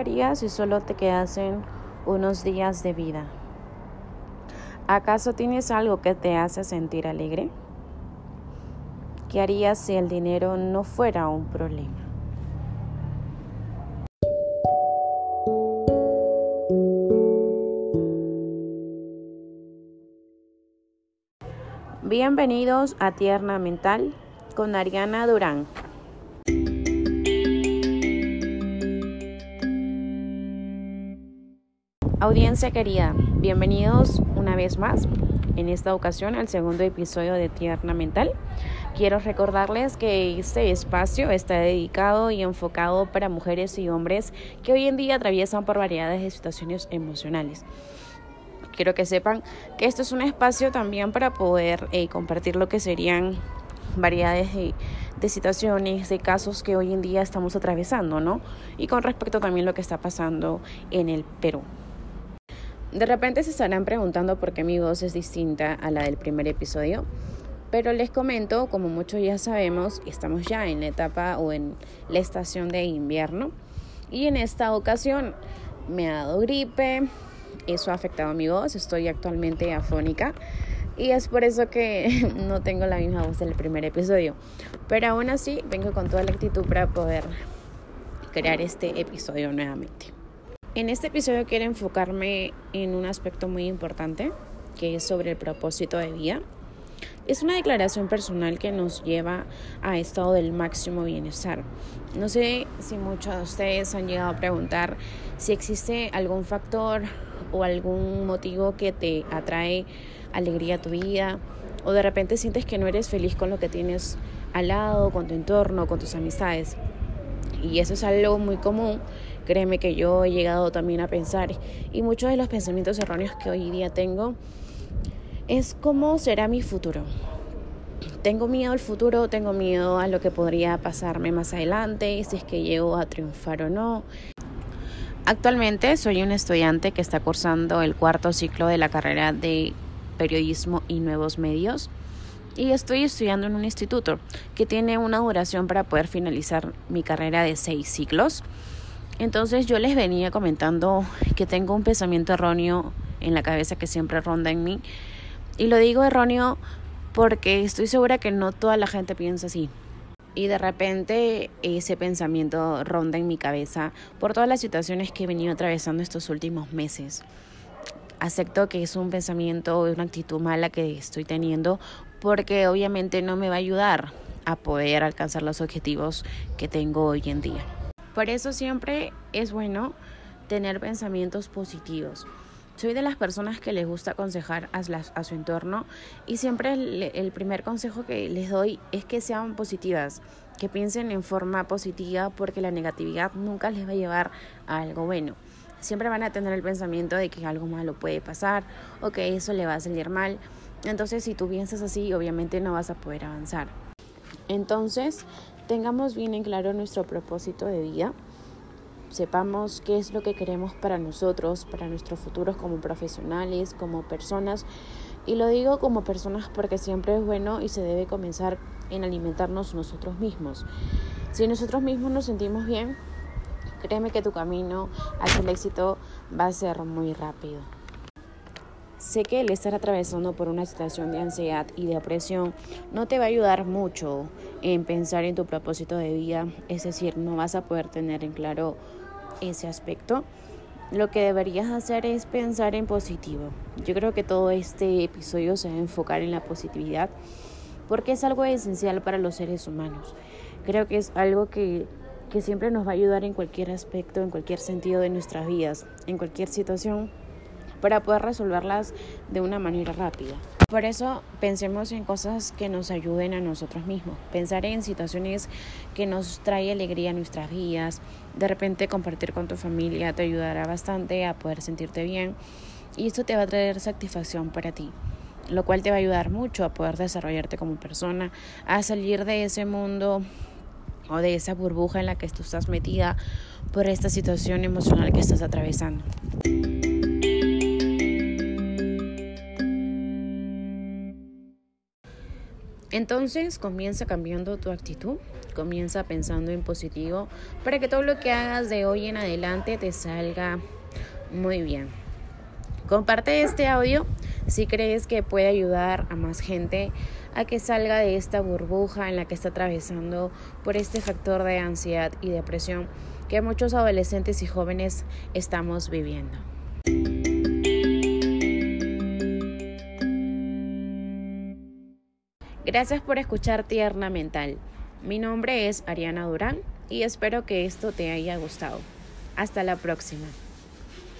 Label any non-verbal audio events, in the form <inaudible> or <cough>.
harías si solo te quedasen unos días de vida? ¿Acaso tienes algo que te hace sentir alegre? ¿Qué harías si el dinero no fuera un problema? Bienvenidos a Tierna Mental con Ariana Durán. Audiencia querida, bienvenidos una vez más, en esta ocasión al segundo episodio de Tierna Mental. Quiero recordarles que este espacio está dedicado y enfocado para mujeres y hombres que hoy en día atraviesan por variedades de situaciones emocionales. Quiero que sepan que esto es un espacio también para poder eh, compartir lo que serían variedades de, de, situaciones, de casos que hoy en día estamos atravesando, ¿no? Y con respecto también a lo que está pasando en el Perú. De repente se estarán preguntando por qué mi voz es distinta a la del primer episodio, pero les comento, como muchos ya sabemos, estamos ya en la etapa o en la estación de invierno y en esta ocasión me ha dado gripe, eso ha afectado mi voz, estoy actualmente afónica y es por eso que <laughs> no tengo la misma voz del primer episodio, pero aún así vengo con toda la actitud para poder crear este episodio nuevamente. En este episodio quiero enfocarme en un aspecto muy importante, que es sobre el propósito de vida. Es una declaración personal que nos lleva a estado del máximo bienestar. No sé si muchos de ustedes han llegado a preguntar si existe algún factor o algún motivo que te atrae alegría a tu vida o de repente sientes que no eres feliz con lo que tienes al lado, con tu entorno, con tus amistades. Y eso es algo muy común Créeme que yo he llegado también a pensar y muchos de los pensamientos erróneos que hoy día tengo es cómo será mi futuro. Tengo miedo al futuro, tengo miedo a lo que podría pasarme más adelante, si es que llego a triunfar o no. Actualmente soy un estudiante que está cursando el cuarto ciclo de la carrera de periodismo y nuevos medios y estoy estudiando en un instituto que tiene una duración para poder finalizar mi carrera de seis ciclos. Entonces yo les venía comentando que tengo un pensamiento erróneo en la cabeza que siempre ronda en mí. Y lo digo erróneo porque estoy segura que no toda la gente piensa así. Y de repente ese pensamiento ronda en mi cabeza por todas las situaciones que he venido atravesando estos últimos meses. Acepto que es un pensamiento, una actitud mala que estoy teniendo porque obviamente no me va a ayudar a poder alcanzar los objetivos que tengo hoy en día. Por eso siempre es bueno tener pensamientos positivos. Soy de las personas que les gusta aconsejar a, su entorno y siempre el, el, primer consejo que les doy es que sean positivas, que piensen en forma positiva porque la negatividad nunca les va a llevar a algo bueno. Siempre van a tener el pensamiento de que algo malo puede pasar o que eso le va a salir mal. Entonces si tú piensas así, obviamente no vas a poder avanzar. Entonces, tengamos bien en claro nuestro propósito de vida, sepamos qué es lo que queremos para nosotros, para nuestros futuros como profesionales, como personas. Y lo digo como personas porque siempre es bueno y se debe comenzar en alimentarnos nosotros mismos. Si nosotros mismos nos sentimos bien, créeme que tu camino hacia el éxito va a ser muy rápido. Sé que el estar atravesando por una situación de ansiedad y depresión no te va a ayudar mucho en pensar en tu propósito de vida, es decir, no vas a poder tener en claro ese aspecto. Lo que deberías hacer es pensar en positivo. Yo creo que todo este episodio se va a enfocar en la positividad porque es algo esencial para los seres humanos. Creo que es algo que, que siempre nos va a ayudar en cualquier aspecto, en cualquier sentido de nuestras vidas, en cualquier situación para poder resolverlas de una manera rápida. Por eso pensemos en cosas que nos ayuden a nosotros mismos, pensar en situaciones que nos trae alegría a nuestras vidas, de repente compartir con tu familia te ayudará bastante a poder sentirte bien y esto te va a traer satisfacción para ti lo cual te va a ayudar mucho a poder desarrollarte como persona, a salir de ese mundo o de esa burbuja en la que tú estás metida por esta situación emocional que estás atravesando. Entonces comienza cambiando tu actitud, comienza pensando en positivo para que todo lo que hagas de hoy en adelante te salga muy bien. Comparte este audio si crees que puede ayudar a más gente a que salga de esta burbuja en la que está atravesando por este factor de ansiedad y depresión que muchos adolescentes y jóvenes estamos viviendo. Gracias por escuchar Tierna Mental. Mi nombre es Ariana Durán y espero que esto te haya gustado. Hasta la próxima.